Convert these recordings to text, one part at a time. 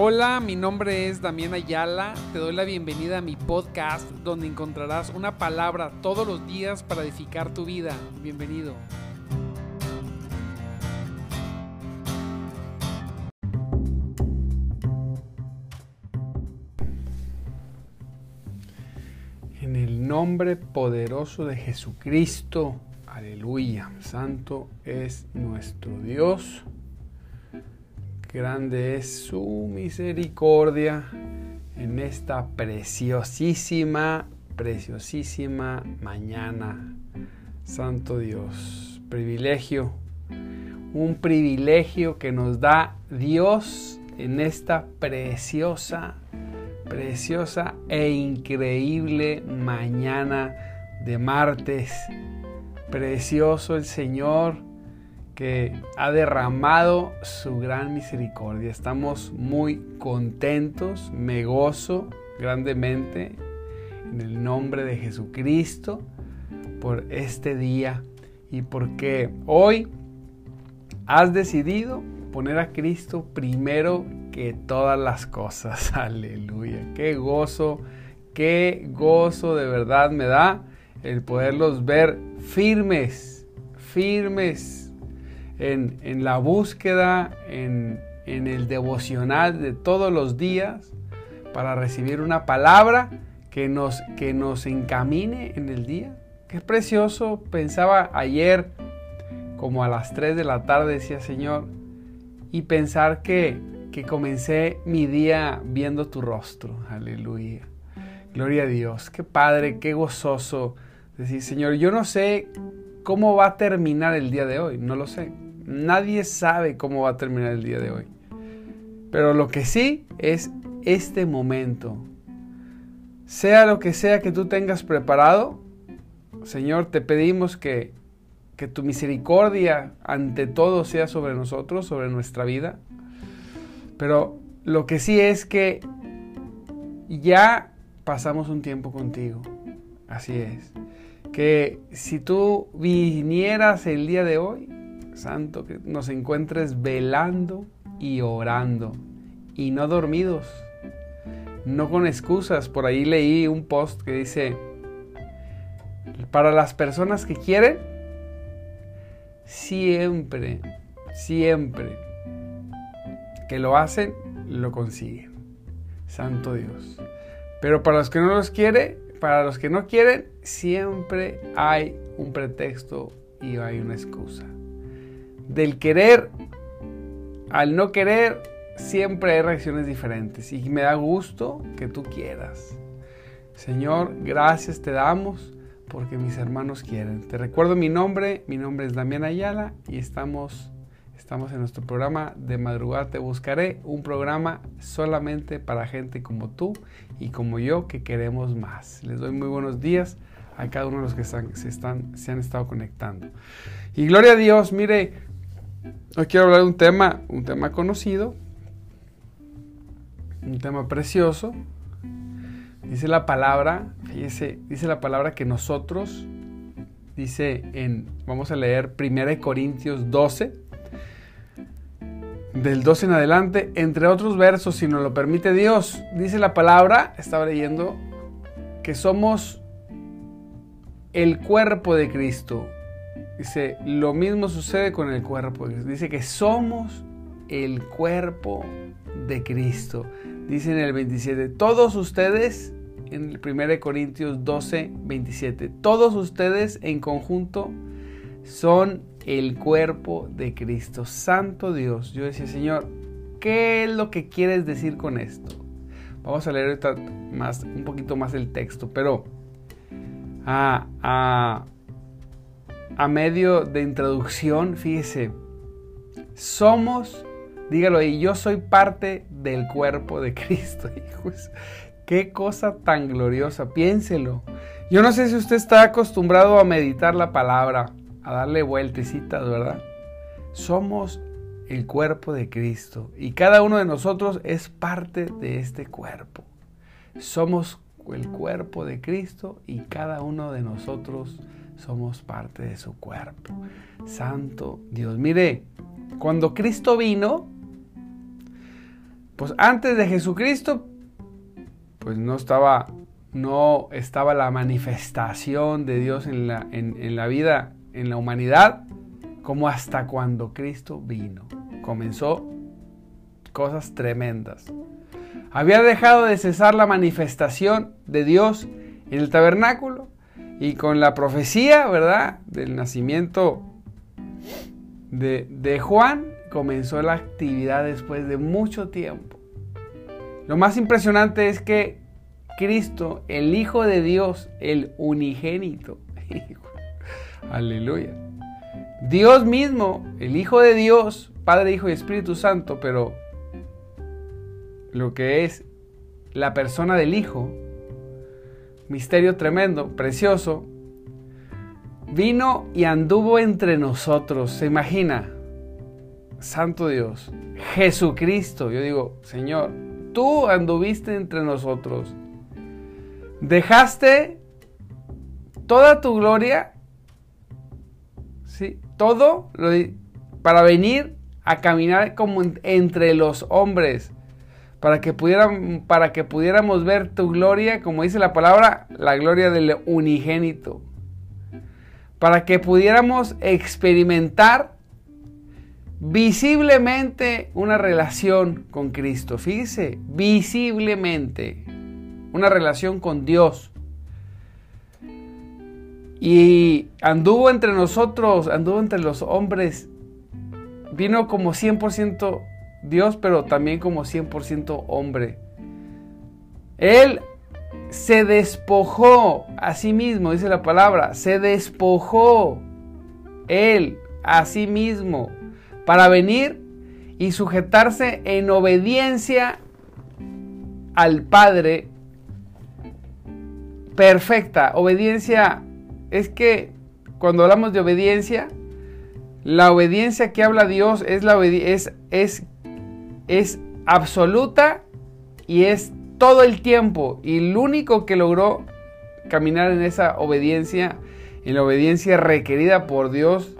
Hola, mi nombre es Damián Ayala. Te doy la bienvenida a mi podcast donde encontrarás una palabra todos los días para edificar tu vida. Bienvenido. En el nombre poderoso de Jesucristo, aleluya, santo es nuestro Dios. Grande es su misericordia en esta preciosísima, preciosísima mañana. Santo Dios, privilegio, un privilegio que nos da Dios en esta preciosa, preciosa e increíble mañana de martes. Precioso el Señor que ha derramado su gran misericordia. Estamos muy contentos, me gozo grandemente en el nombre de Jesucristo por este día y porque hoy has decidido poner a Cristo primero que todas las cosas. Aleluya. Qué gozo, qué gozo de verdad me da el poderlos ver firmes, firmes en, la búsqueda, en, el devocional de todos los días para recibir una palabra que nos, que nos encamine en el día. Qué precioso, pensaba ayer como a las 3 de la tarde, decía Señor, y pensar que, que comencé mi día viendo tu rostro. Aleluya. Gloria a Dios. Qué padre, qué gozoso. Decir, Señor, yo no sé cómo va a terminar el día de hoy, no lo sé. Nadie sabe cómo va a terminar el día de hoy. Pero lo que sí es este momento. Sea lo que sea que tú tengas preparado, Señor, te pedimos que, que tu misericordia ante todo sea sobre nosotros, sobre nuestra vida. Pero lo que sí es que ya pasamos un tiempo contigo. Así es. Que si tú vinieras el día de hoy, Santo, que nos encuentres velando y orando y no dormidos, no con excusas. Por ahí leí un post que dice, para las personas que quieren, siempre, siempre que lo hacen, lo consiguen. Santo Dios. Pero para los que no los quiere, para los que no quieren, siempre hay un pretexto y hay una excusa del querer al no querer, siempre hay reacciones diferentes y me da gusto que tú quieras. Señor, gracias te damos porque mis hermanos quieren. Te recuerdo mi nombre, mi nombre es Damián Ayala y estamos, estamos en nuestro programa de madrugada te buscaré, un programa solamente para gente como tú y como yo que queremos más. Les doy muy buenos días a cada uno de los que se, están, se han estado conectando. Y gloria a Dios, mire, Hoy quiero hablar de un tema, un tema conocido, un tema precioso. Dice la palabra, fíjese, dice la palabra que nosotros, dice en, vamos a leer 1 Corintios 12, del 12 en adelante, entre otros versos, si nos lo permite Dios, dice la palabra, estaba leyendo, que somos el cuerpo de Cristo, Dice, lo mismo sucede con el cuerpo. Dice que somos el cuerpo de Cristo. Dice en el 27, todos ustedes, en el 1 Corintios 12, 27, todos ustedes en conjunto son el cuerpo de Cristo. Santo Dios. Yo decía, Señor, ¿qué es lo que quieres decir con esto? Vamos a leer más, un poquito más el texto, pero a, a a medio de introducción, fíjese, somos, dígalo ahí, yo soy parte del cuerpo de Cristo, hijos. Qué cosa tan gloriosa, piénselo. Yo no sé si usted está acostumbrado a meditar la palabra, a darle vueltecitas, ¿verdad? Somos el cuerpo de Cristo y cada uno de nosotros es parte de este cuerpo. Somos el cuerpo de Cristo y cada uno de nosotros somos parte de su cuerpo. Santo Dios. Mire, cuando Cristo vino, pues antes de Jesucristo, pues no estaba, no estaba la manifestación de Dios en la, en la vida, en la humanidad, como hasta cuando Cristo vino. Comenzó cosas tremendas. Había dejado de cesar la manifestación de Dios en el tabernáculo y con la profecía, ¿verdad? Del nacimiento de, Juan, comenzó la actividad después de mucho tiempo. Lo más impresionante es que Cristo, el Hijo de Dios, el unigénito, aleluya, Dios mismo, el Hijo de Dios, Padre, Hijo y Espíritu Santo, pero lo que es la persona del Hijo, misterio tremendo, precioso, vino y anduvo entre nosotros. ¿Se imagina? Santo Dios, Jesucristo. Yo digo, Señor, tú anduviste entre nosotros. Dejaste toda tu gloria, ¿sí? Todo para venir a caminar como entre los hombres para que, pudiéramos ver tu gloria, como dice la palabra, la gloria del unigénito. Para que pudiéramos experimentar visiblemente una relación con Cristo. Fíjese, visiblemente una relación con Dios. Y anduvo entre nosotros, anduvo entre los hombres. Vino como 100% Dios, pero también como 100% hombre. Él se despojó a sí mismo, dice la palabra, se despojó Él a sí mismo para venir y sujetarse en obediencia al Padre perfecta. Obediencia es que cuando hablamos de obediencia, la obediencia que habla Dios es, la es, es es absoluta y es todo el tiempo. Y el único que logró caminar en esa obediencia, en la obediencia requerida por Dios,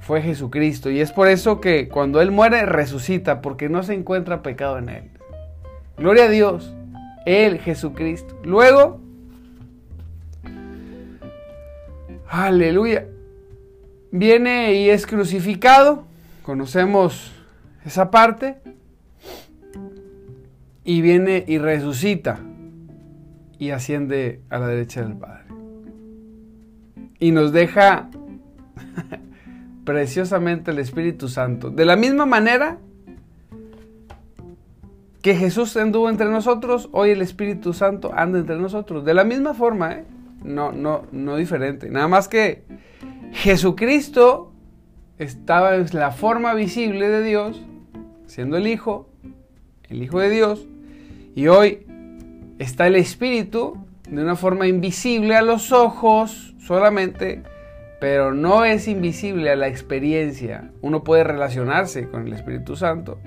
fue Jesucristo. Y es por eso que cuando Él muere, resucita, porque no se encuentra pecado en Él. Gloria a Dios, Él, Jesucristo. Luego, aleluya, viene y es crucificado. Conocemos esa parte y viene y resucita y asciende a la derecha del Padre. Y nos deja preciosamente el Espíritu Santo. De la misma manera que Jesús anduvo entre nosotros, hoy el Espíritu Santo anda entre nosotros. De la misma forma, ¿eh? no, no, no diferente. Nada más que Jesucristo estaba en la forma visible de Dios, siendo el Hijo, el Hijo de Dios, y hoy está el Espíritu de una forma invisible a los ojos solamente, pero no es invisible a la experiencia. Uno puede relacionarse con el Espíritu Santo,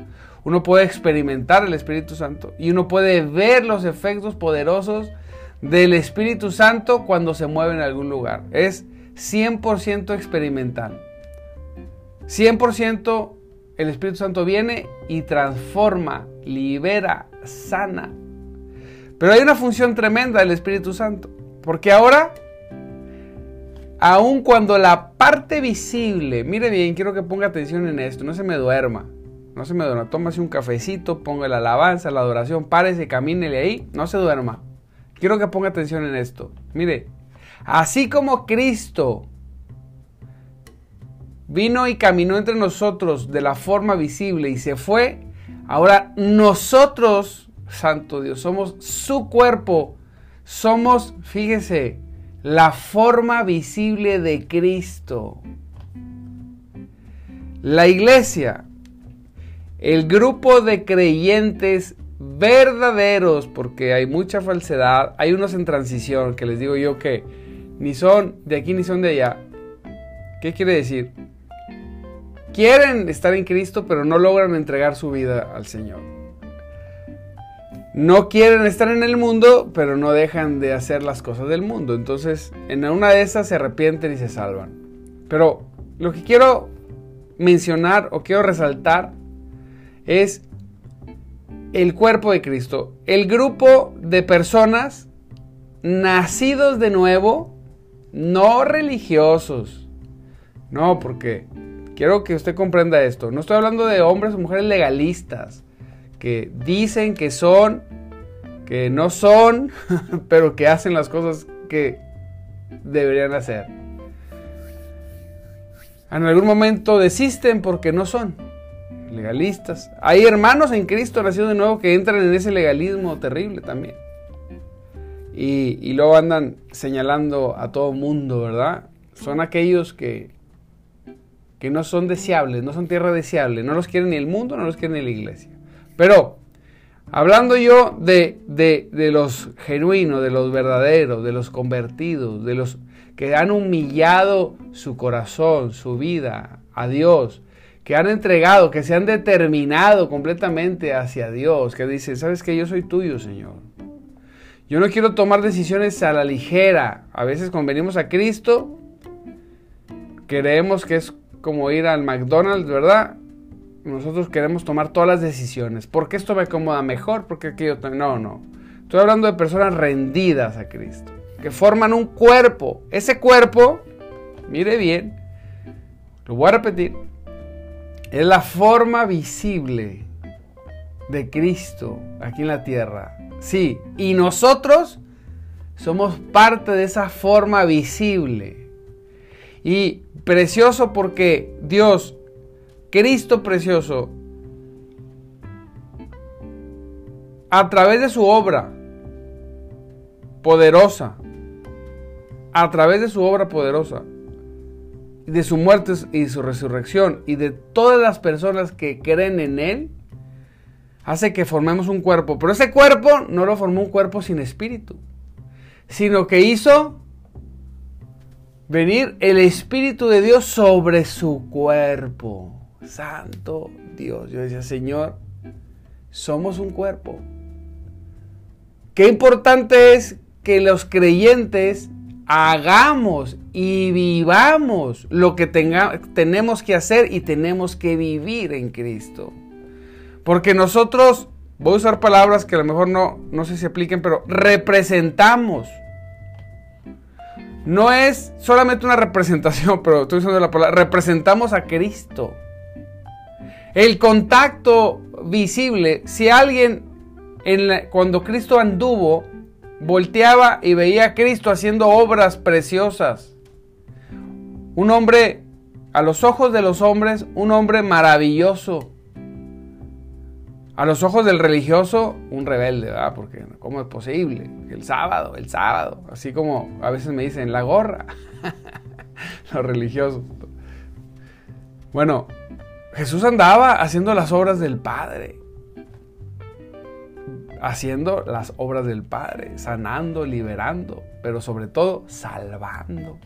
uno puede experimentar el Espíritu Santo y uno puede ver los efectos poderosos del Espíritu Santo cuando se mueve en algún lugar. Es 100% experimental. 100% el Espíritu Santo viene y transforma, libera, sana. Pero hay una función tremenda del Espíritu Santo, porque ahora, aun cuando la parte visible, mire bien, quiero que ponga atención en esto, no se me duerma, no se me duerma, tómase un cafecito, ponga la alabanza, la adoración, párese, camínele ahí, no se duerma. Quiero que ponga atención en esto. Mire, así como Cristo vino y caminó entre nosotros de la forma visible y se fue, ahora nosotros, Santo Dios, somos su cuerpo, somos, fíjese, la forma visible de Cristo. La iglesia, el grupo de creyentes verdaderos, porque hay mucha falsedad, hay unos en transición que les digo yo que ni son de aquí ni son de allá. ¿Qué quiere decir? Quieren estar en Cristo, pero no logran entregar su vida al Señor. No quieren estar en el mundo, pero no dejan de hacer las cosas del mundo. Entonces, en una de esas se arrepienten y se salvan. Pero lo que quiero mencionar o quiero resaltar es el cuerpo de Cristo, el grupo de personas nacidos de nuevo, no religiosos. No, porque quiero que usted comprenda esto. No estoy hablando de hombres o mujeres legalistas que dicen que son, que no son, pero que hacen las cosas que deberían hacer. En algún momento desisten porque no son legalistas. Hay hermanos en Cristo nacidos de nuevo que entran en ese legalismo terrible también. Y, luego andan señalando a todo mundo, ¿verdad? Son aquellos que, que no son deseables, no son tierra deseable, no los quiere ni el mundo, no los quiere ni la iglesia. Pero, hablando yo de, de, de los genuinos, de los verdaderos, de los convertidos, de los que han humillado su corazón, su vida a Dios, que han entregado, que se han determinado completamente hacia Dios, que dicen, sabes que yo soy tuyo, Señor. Yo no quiero tomar decisiones a la ligera. A veces cuando venimos a Cristo, creemos que es como ir al McDonald's, ¿verdad? Nosotros queremos tomar todas las decisiones. Porque esto me acomoda mejor, porque aquello No, no. Estoy hablando de personas rendidas a Cristo, que forman un cuerpo. Ese cuerpo, mire bien, lo voy a repetir, es la forma visible de Cristo aquí en la tierra. Sí, y nosotros somos parte de esa forma visible. Y precioso porque Dios, Cristo precioso, a través de su obra poderosa, a través de su obra poderosa, de su muerte y su resurrección y de todas las personas que creen en Él, hace que formemos un cuerpo. Pero ese cuerpo no lo formó un cuerpo sin espíritu, sino que hizo venir el Espíritu de Dios sobre su cuerpo. Santo Dios. Yo decía, Señor, somos un cuerpo. Qué importante es que los creyentes hagamos y vivamos lo que tenemos que hacer y tenemos que vivir en Cristo. Porque nosotros, voy a usar palabras que a lo mejor no, no sé si apliquen, pero representamos. No es solamente una representación, pero estoy usando la palabra, representamos a Cristo. El contacto visible, si alguien en cuando Cristo anduvo, volteaba y veía a Cristo haciendo obras preciosas. Un hombre, a los ojos de los hombres, un hombre maravilloso. A los ojos del religioso, un rebelde, ¿verdad? Porque ¿cómo es posible? El sábado, el sábado. Así como a veces me dicen, la gorra. los religiosos. Bueno, Jesús andaba haciendo las obras del Padre haciendo las obras del Padre, sanando, liberando, pero sobre todo salvando.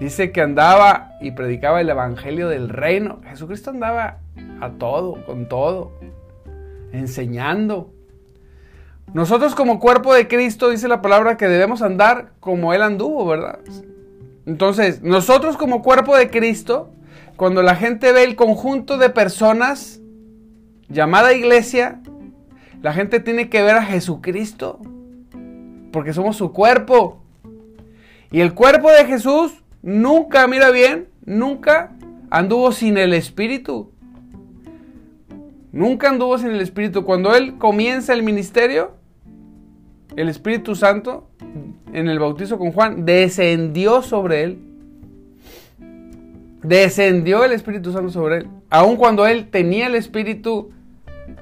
Dice que andaba y predicaba el Evangelio del reino. Jesucristo andaba a todo, con todo, enseñando. Nosotros como cuerpo de Cristo dice la palabra que debemos andar como Él anduvo, ¿verdad? Entonces, nosotros como cuerpo de Cristo, cuando la gente ve el conjunto de personas llamada iglesia, la gente tiene que ver a Jesucristo, porque somos su cuerpo. Y el cuerpo de Jesús nunca, mira bien, nunca anduvo sin el Espíritu. Nunca anduvo sin el Espíritu. Cuando Él comienza el ministerio, el Espíritu Santo, en el bautizo con Juan, descendió sobre Él. Descendió el Espíritu Santo sobre Él. Aun cuando Él tenía el Espíritu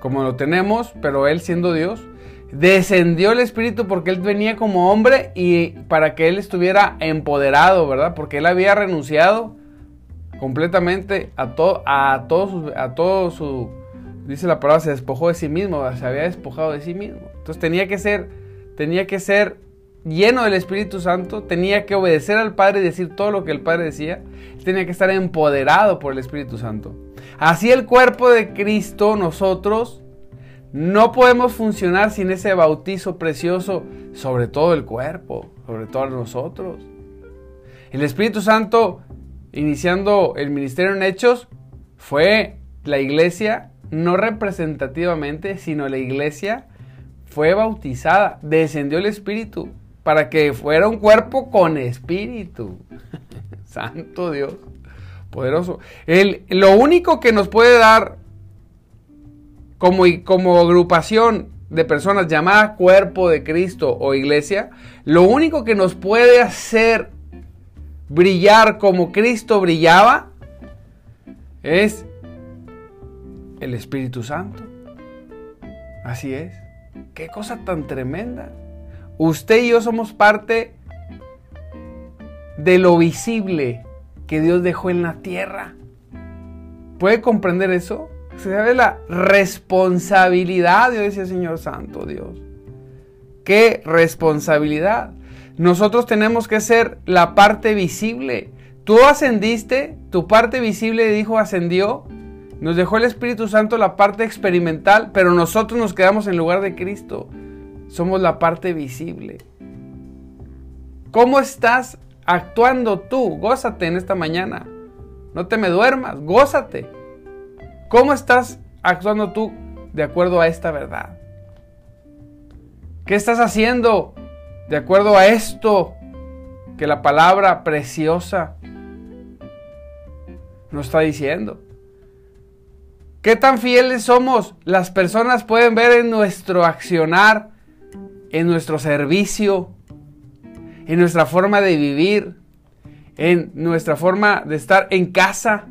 como lo tenemos, pero Él siendo Dios, descendió el Espíritu porque Él venía como hombre y para que Él estuviera empoderado, ¿verdad? Porque Él había renunciado completamente a todo, a todo a todo su, dice la palabra, se despojó de sí mismo, se había despojado de sí mismo. Entonces tenía que ser, tenía que ser lleno del Espíritu Santo, tenía que obedecer al Padre y decir todo lo que el Padre decía, tenía que estar empoderado por el Espíritu Santo. Así el cuerpo de Cristo, nosotros, no podemos funcionar sin ese bautizo precioso sobre todo el cuerpo, sobre todos nosotros. El Espíritu Santo, iniciando el ministerio en Hechos, fue la iglesia no representativamente, sino la iglesia fue bautizada, descendió el Espíritu para que fuera un cuerpo con espíritu. Santo Dios, poderoso. El, lo único que nos puede dar como, como agrupación de personas llamada cuerpo de Cristo o iglesia, lo único que nos puede hacer brillar como Cristo brillaba es el Espíritu Santo. Así es. Qué cosa tan tremenda. Usted y yo somos parte de lo visible que Dios dejó en la tierra. ¿Puede comprender eso? Se sabe la responsabilidad, Dios decía Señor Santo, Dios. ¿Qué responsabilidad? Nosotros tenemos que ser la parte visible. Tú ascendiste, tu parte visible dijo ascendió. Nos dejó el Espíritu Santo la parte experimental, pero nosotros nos quedamos en lugar de Cristo. Somos la parte visible. ¿Cómo estás actuando tú? Gózate en esta mañana. No te me duermas, gózate. ¿Cómo estás actuando tú de acuerdo a esta verdad? ¿Qué estás haciendo de acuerdo a esto que la palabra preciosa nos está diciendo? ¿Qué tan fieles somos? Las personas pueden ver en nuestro accionar, en nuestro servicio, en nuestra forma de vivir, en nuestra forma de estar en casa.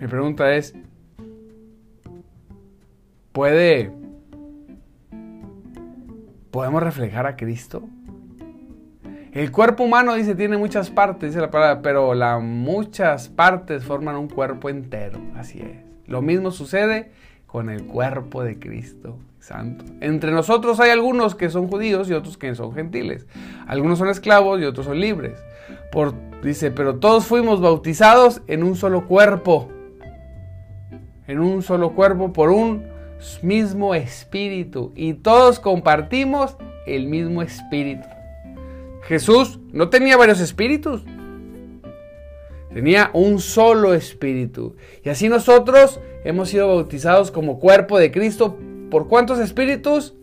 Mi pregunta es, ¿puede, podemos reflejar a Cristo? El cuerpo humano, dice, tiene muchas partes, dice la palabra, pero las muchas partes forman un cuerpo entero, así es. Lo mismo sucede con el cuerpo de Cristo Santo. Entre nosotros hay algunos que son judíos y otros que son gentiles. Algunos son esclavos y otros son libres. Por, dice, pero todos fuimos bautizados en un solo cuerpo en un solo cuerpo por un mismo espíritu y todos compartimos el mismo espíritu. Jesús no tenía varios espíritus, tenía un solo espíritu. Y así nosotros hemos sido bautizados como cuerpo de Cristo. ¿Por cuántos espíritus?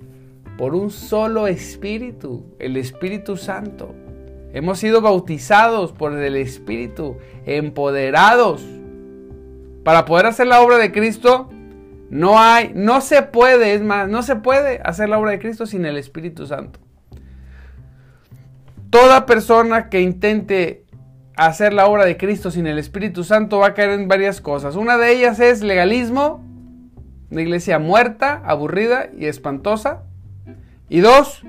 Por un solo espíritu, el Espíritu Santo. Hemos sido bautizados por el Espíritu, empoderados para poder hacer la obra de Cristo, no hay, no se puede, es más, no se puede hacer la obra de Cristo sin el Espíritu Santo. Toda persona que intente hacer la obra de Cristo sin el Espíritu Santo va a caer en varias cosas. Una de ellas es legalismo, una iglesia muerta, aburrida y espantosa. Y dos,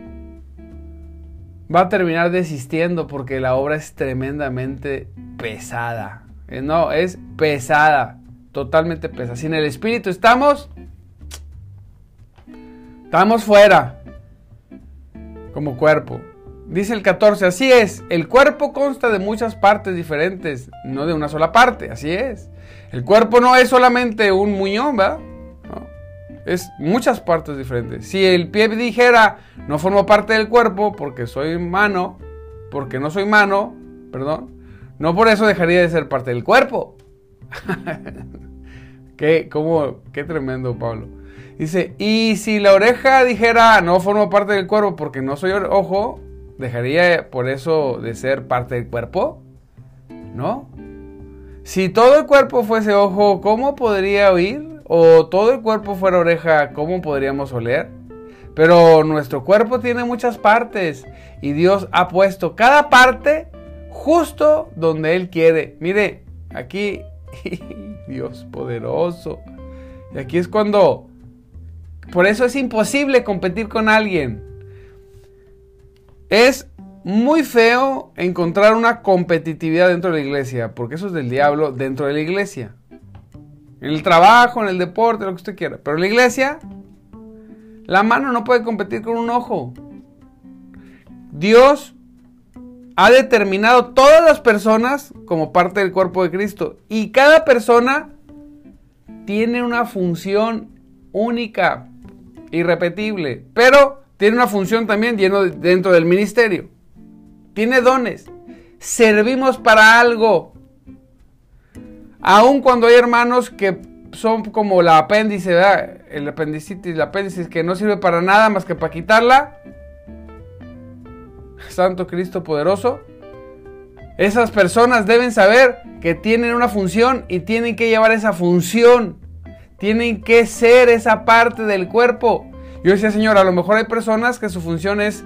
va a terminar desistiendo porque la obra es tremendamente pesada. Eh, no, es pesada totalmente pesa. Sin el Espíritu estamos, estamos fuera como cuerpo. Dice el 14, así es, el cuerpo consta de muchas partes diferentes, no de una sola parte, así es. El cuerpo no es solamente un muñón, ¿verdad? Es muchas partes diferentes. Si el pie dijera, no formo parte del cuerpo porque soy mano, porque no soy mano, perdón, no por eso dejaría de ser parte del cuerpo. qué, cómo, qué tremendo, Pablo. Dice, y si la oreja dijera, no formo parte del cuerpo porque no soy ojo, ¿dejaría por eso de ser parte del cuerpo? ¿No? Si todo el cuerpo fuese ojo, ¿cómo podría oír? O todo el cuerpo fuera oreja, ¿cómo podríamos oler? Pero nuestro cuerpo tiene muchas partes y Dios ha puesto cada parte justo donde Él quiere. Mire, aquí Dios poderoso. Y aquí es cuando... Por eso es imposible competir con alguien. Es muy feo encontrar una competitividad dentro de la iglesia, porque eso es del diablo dentro de la iglesia. En el trabajo, en el deporte, lo que usted quiera. Pero en la iglesia, la mano no puede competir con un ojo. Dios ha determinado todas las personas como parte del cuerpo de Cristo. Y cada persona tiene una función única, irrepetible, pero tiene una función también dentro del ministerio. Tiene dones. Servimos para algo. Aun cuando hay hermanos que son como la apéndice, ¿verdad? el apendicitis, la apéndice que no sirve para nada más que para quitarla. Santo Cristo poderoso. Esas personas deben saber que tienen una función y tienen que llevar esa función. Tienen que ser esa parte del cuerpo. Yo decía, Señor, a lo mejor hay personas que su función es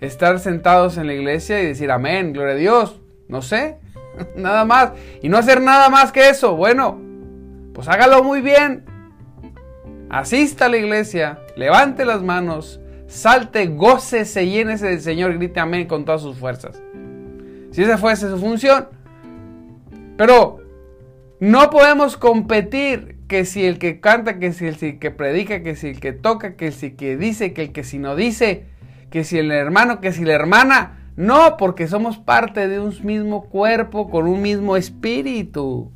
estar sentados en la iglesia y decir amén, gloria a Dios. No sé, nada más. Y no hacer nada más que eso. Bueno, pues hágalo muy bien. Asista a la iglesia, levante las manos, salte, gócese, llénese del Señor, grite amén con todas sus fuerzas. Si esa fuese su función. Pero no podemos competir que si el que canta, que si el que predica, que si el que toca, que si el que dice, que el que si no dice, que si el hermano, que si la hermana. No, porque somos parte de un mismo cuerpo con un mismo espíritu.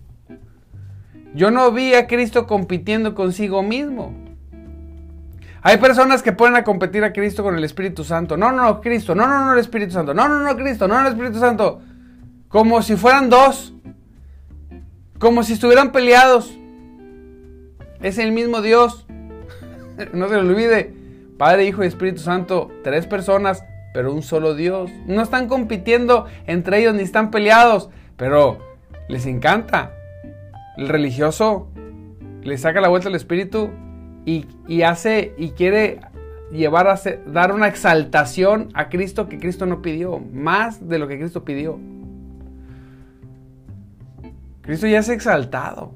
Yo no vi a Cristo compitiendo consigo mismo. Hay personas que ponen a competir a Cristo con el Espíritu Santo. No, no, no, Cristo. No, no, no, el Espíritu Santo. No, no, no, Cristo. No, no, el Espíritu Santo. Como si fueran dos. Como si estuvieran peleados. Es el mismo Dios. no se lo olvide. Padre, Hijo y Espíritu Santo. Tres personas, pero un solo Dios. No están compitiendo entre ellos ni están peleados. Pero les encanta el religioso le saca la vuelta al espíritu y, hace y quiere llevar a dar una exaltación a Cristo que Cristo no pidió, más de lo que Cristo pidió. Cristo ya es exaltado.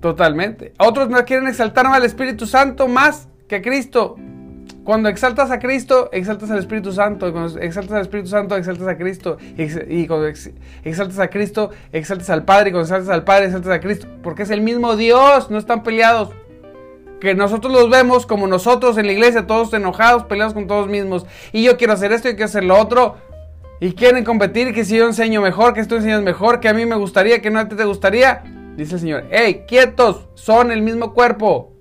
Totalmente. Otros no quieren exaltar al Espíritu Santo más que a Cristo. Cuando exaltas a Cristo, exaltas al Espíritu Santo. cuando exaltas al Espíritu Santo, exaltas a Cristo. Y cuando exaltas a Cristo, exaltas al Padre. Y cuando exaltas al Padre, exaltas a Cristo. Porque es el mismo Dios, no están peleados. Que nosotros los vemos como nosotros en la iglesia, todos enojados, peleados con todos mismos. Y yo quiero hacer esto y quiero hacer lo otro. Y quieren competir, que si yo enseño mejor, que tú enseñas mejor, que a mí me gustaría, que no a ti te gustaría. Dice el Señor, hey, quietos, son el mismo cuerpo.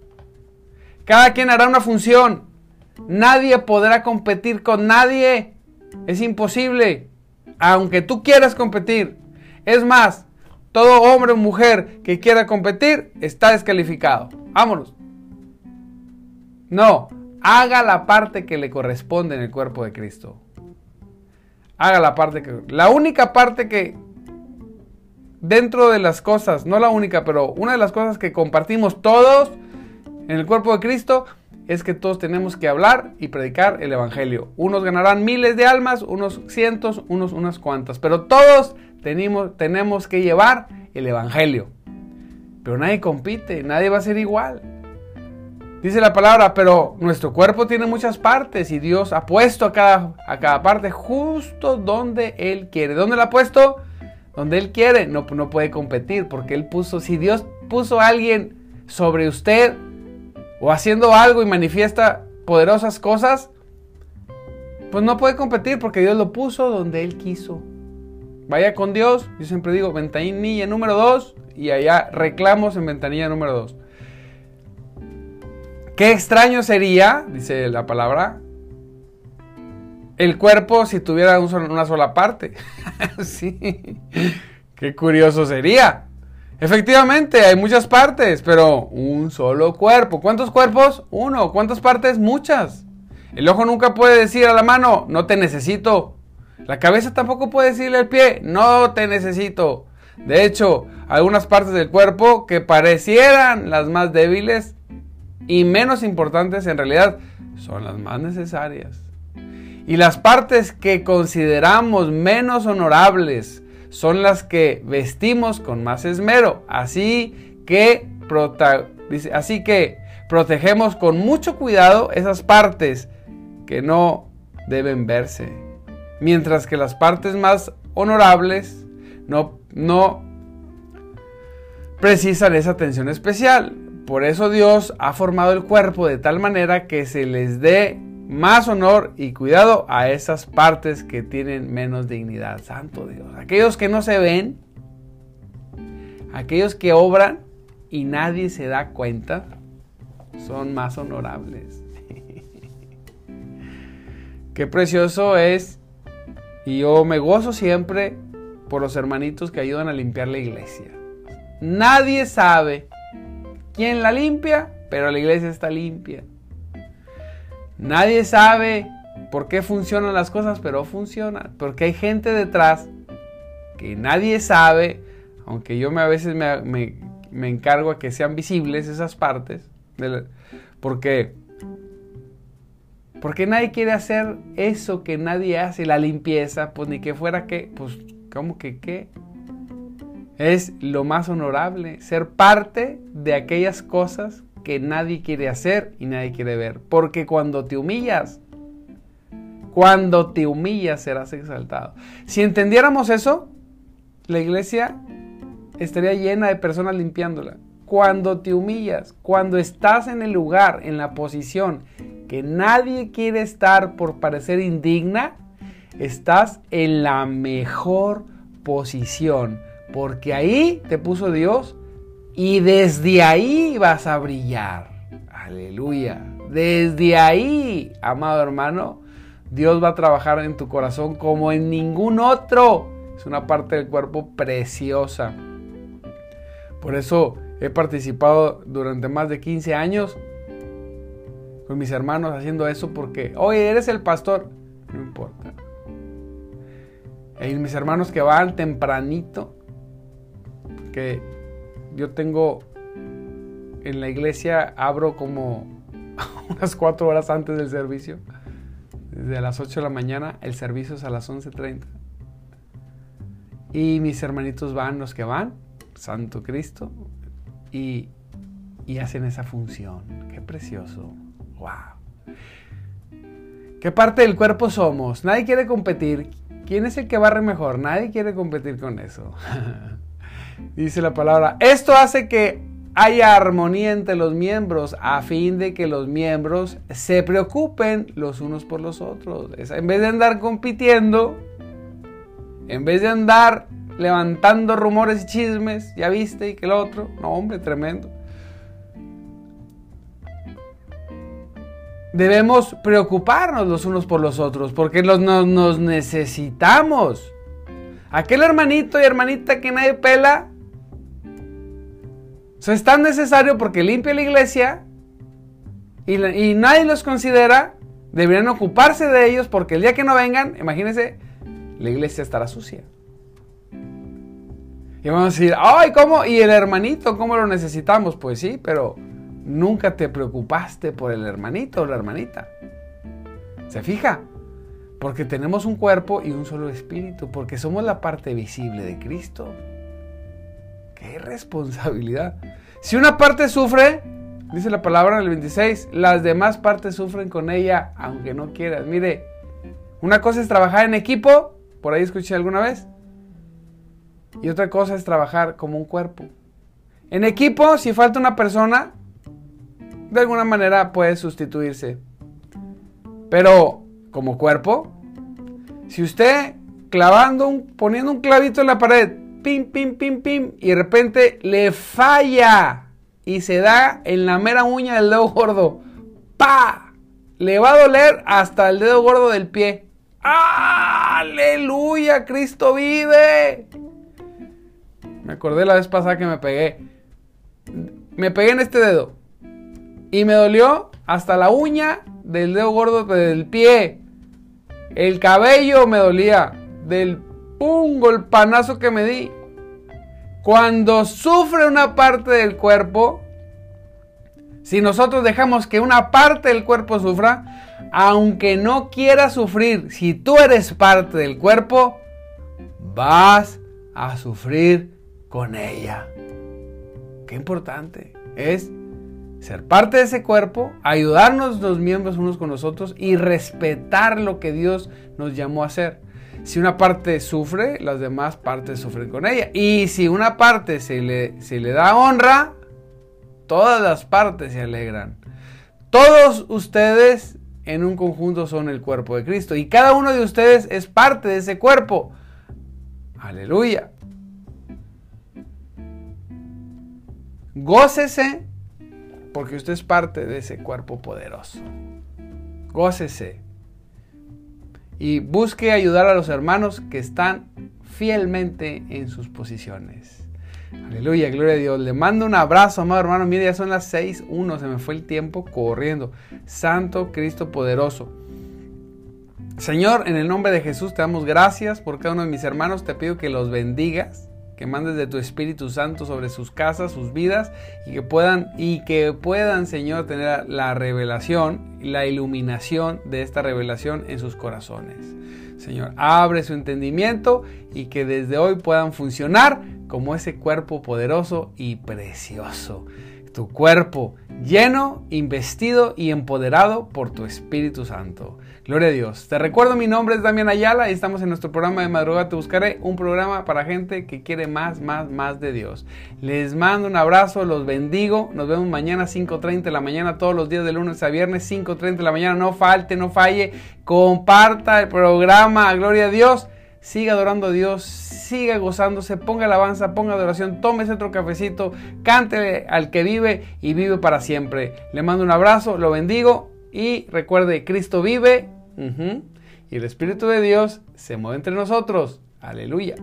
Cada quien hará una función. Nadie podrá competir con nadie. Es imposible. Aunque tú quieras competir. Es más, todo hombre o mujer que quiera competir está descalificado. Vámonos. No, haga la parte que le corresponde en el cuerpo de Cristo. Haga la parte que... La única parte que... Dentro de las cosas, no la única, pero una de las cosas que compartimos todos en el cuerpo de Cristo es que todos tenemos que hablar y predicar el Evangelio. Unos ganarán miles de almas, unos cientos, unos unas cuantas, pero todos tenemos, tenemos que llevar el Evangelio. Pero nadie compite, nadie va a ser igual. Dice la palabra, pero nuestro cuerpo tiene muchas partes y Dios ha puesto a cada, a cada parte justo donde Él quiere. ¿Dónde la ha puesto? Donde Él quiere. No, no puede competir porque Él puso, si Dios puso a alguien sobre usted, o haciendo algo y manifiesta poderosas cosas, pues no puede competir porque Dios lo puso donde Él quiso. Vaya con Dios, yo siempre digo ventanilla número 2 y allá reclamos en ventanilla número 2. Qué extraño sería, dice la palabra, el cuerpo si tuviera una sola parte. sí, qué curioso sería. Efectivamente, hay muchas partes, pero un solo cuerpo. ¿Cuántos cuerpos? Uno. ¿Cuántas partes? Muchas. El ojo nunca puede decir a la mano, no te necesito. La cabeza tampoco puede decirle al pie, no te necesito. De hecho, algunas partes del cuerpo que parecieran las más débiles y menos importantes en realidad son las más necesarias. Y las partes que consideramos menos honorables, son las que vestimos con más esmero. Así que, protegemos con mucho cuidado esas partes que no deben verse. Mientras que las partes más honorables no, no precisan esa atención especial. Por eso Dios ha formado el cuerpo de tal manera que se les dé más honor y cuidado a esas partes que tienen menos dignidad. Santo Dios. Aquellos que no se ven, aquellos que obran y nadie se da cuenta, son más honorables. Qué precioso es. Y yo me gozo siempre por los hermanitos que ayudan a limpiar la iglesia. Nadie sabe quién la limpia, pero la iglesia está limpia. Nadie sabe por qué funcionan las cosas, pero funcionan. Porque hay gente detrás que nadie sabe, aunque yo a veces me, encargo a que sean visibles esas partes. porque, porque nadie quiere hacer eso que nadie hace, la limpieza, pues ni que fuera que, pues, ¿cómo que qué? Es lo más honorable, ser parte de aquellas cosas que nadie quiere hacer y nadie quiere ver. Porque cuando te humillas, cuando te humillas serás exaltado. Si entendiéramos eso, la iglesia estaría llena de personas limpiándola. Cuando te humillas, cuando estás en el lugar, en la posición que nadie quiere estar por parecer indigna, estás en la mejor posición. Porque ahí te puso Dios y desde ahí vas a brillar. Aleluya. Desde ahí, amado hermano, Dios va a trabajar en tu corazón como en ningún otro. Es una parte del cuerpo preciosa. Por eso he participado durante más de 15 años con mis hermanos haciendo eso porque, oye, eres el pastor. No importa. Y mis hermanos que van tempranito, que yo tengo en la iglesia, abro como unas cuatro horas antes del servicio. Desde las 8 de la mañana, el servicio es a las 11.30. Y mis hermanitos van, los que van, Santo Cristo, y, y hacen esa función. Qué precioso. ¡Wow! ¿Qué parte del cuerpo somos? Nadie quiere competir. ¿Quién es el que barre mejor? Nadie quiere competir con eso. Dice la palabra, esto hace que haya armonía entre los miembros a fin de que los miembros se preocupen los unos por los otros. En vez de andar compitiendo, en vez de andar levantando rumores y chismes, ya viste, y que el otro, no hombre, tremendo. Debemos preocuparnos los unos por los otros, porque nos, nos necesitamos. Aquel hermanito y hermanita que nadie pela, es tan necesario porque limpia la iglesia y, nadie los considera. Deberían ocuparse de ellos porque el día que no vengan, imagínense, la iglesia estará sucia. Y vamos a decir, ay, ¿cómo? ¿Y el hermanito? ¿Cómo lo necesitamos? Pues sí, pero nunca te preocupaste por el hermanito o la hermanita. ¿Se fija? Porque tenemos un cuerpo y un solo espíritu, porque somos la parte visible de Cristo. ¡Qué responsabilidad! Si una parte sufre, dice la palabra en el 26, las demás partes sufren con ella, aunque no quieras. Mire, una cosa es trabajar en equipo, por ahí escuché alguna vez, y otra cosa es trabajar como un cuerpo. En equipo, si falta una persona, de alguna manera puede sustituirse. Pero como cuerpo, si usted clavando un, poniendo un clavito en la pared, pim, pim, pim, pim, y de repente le falla y se da en la mera uña del dedo gordo, ¡pa! Le va a doler hasta el dedo gordo del pie. ¡Aleluya! ¡Cristo vive! Me acordé la vez pasada que me pegué. Me pegué en este dedo. Y me dolió hasta la uña del dedo gordo del pie. El cabello me dolía del pum golpanazo que me di. Cuando sufre una parte del cuerpo, si nosotros dejamos que una parte del cuerpo sufra, aunque no quiera sufrir, si tú eres parte del cuerpo, vas a sufrir con ella. Qué importante es ser parte de ese cuerpo, ayudarnos los miembros unos con los otros y respetar lo que Dios nos llamó a hacer. Si una parte sufre, las demás partes sufren con ella. Y si una parte se le, se le da honra, todas las partes se alegran. Todos ustedes en un conjunto son el cuerpo de Cristo y cada uno de ustedes es parte de ese cuerpo. Aleluya. Gócese porque usted es parte de ese cuerpo poderoso. Gócese. Y busque ayudar a los hermanos que están fielmente en sus posiciones. Aleluya, gloria a Dios. Le mando un abrazo, amado hermano. Mire, ya son las 6.1, se me fue el tiempo corriendo. Santo Cristo poderoso. Señor, en el nombre de Jesús te damos gracias por cada uno de mis hermanos. Te pido que los bendigas, que mandes de tu Espíritu Santo sobre sus casas, sus vidas y que puedan y que puedan, Señor, tener la revelación, la iluminación de esta revelación en sus corazones. Señor, abre su entendimiento y que desde hoy puedan funcionar como ese cuerpo poderoso y precioso. Tu cuerpo lleno, investido y empoderado por tu Espíritu Santo. Gloria a Dios. Te recuerdo, mi nombre es Damián Ayala y estamos en nuestro programa de Madrugada Te Buscaré, un programa para gente que quiere más, más, más de Dios. Les mando un abrazo, los bendigo. Nos vemos mañana 5.30 de la mañana, todos los días de lunes a viernes, 5.30 de la mañana. No falte, no falle. Comparta el programa. Gloria a Dios. Siga adorando a Dios, siga gozándose, ponga alabanza, ponga adoración, ese otro cafecito, cántele al que vive y vive para siempre. Le mando un abrazo, lo bendigo y recuerde, Cristo vive y el Espíritu de Dios se mueve entre nosotros. Aleluya.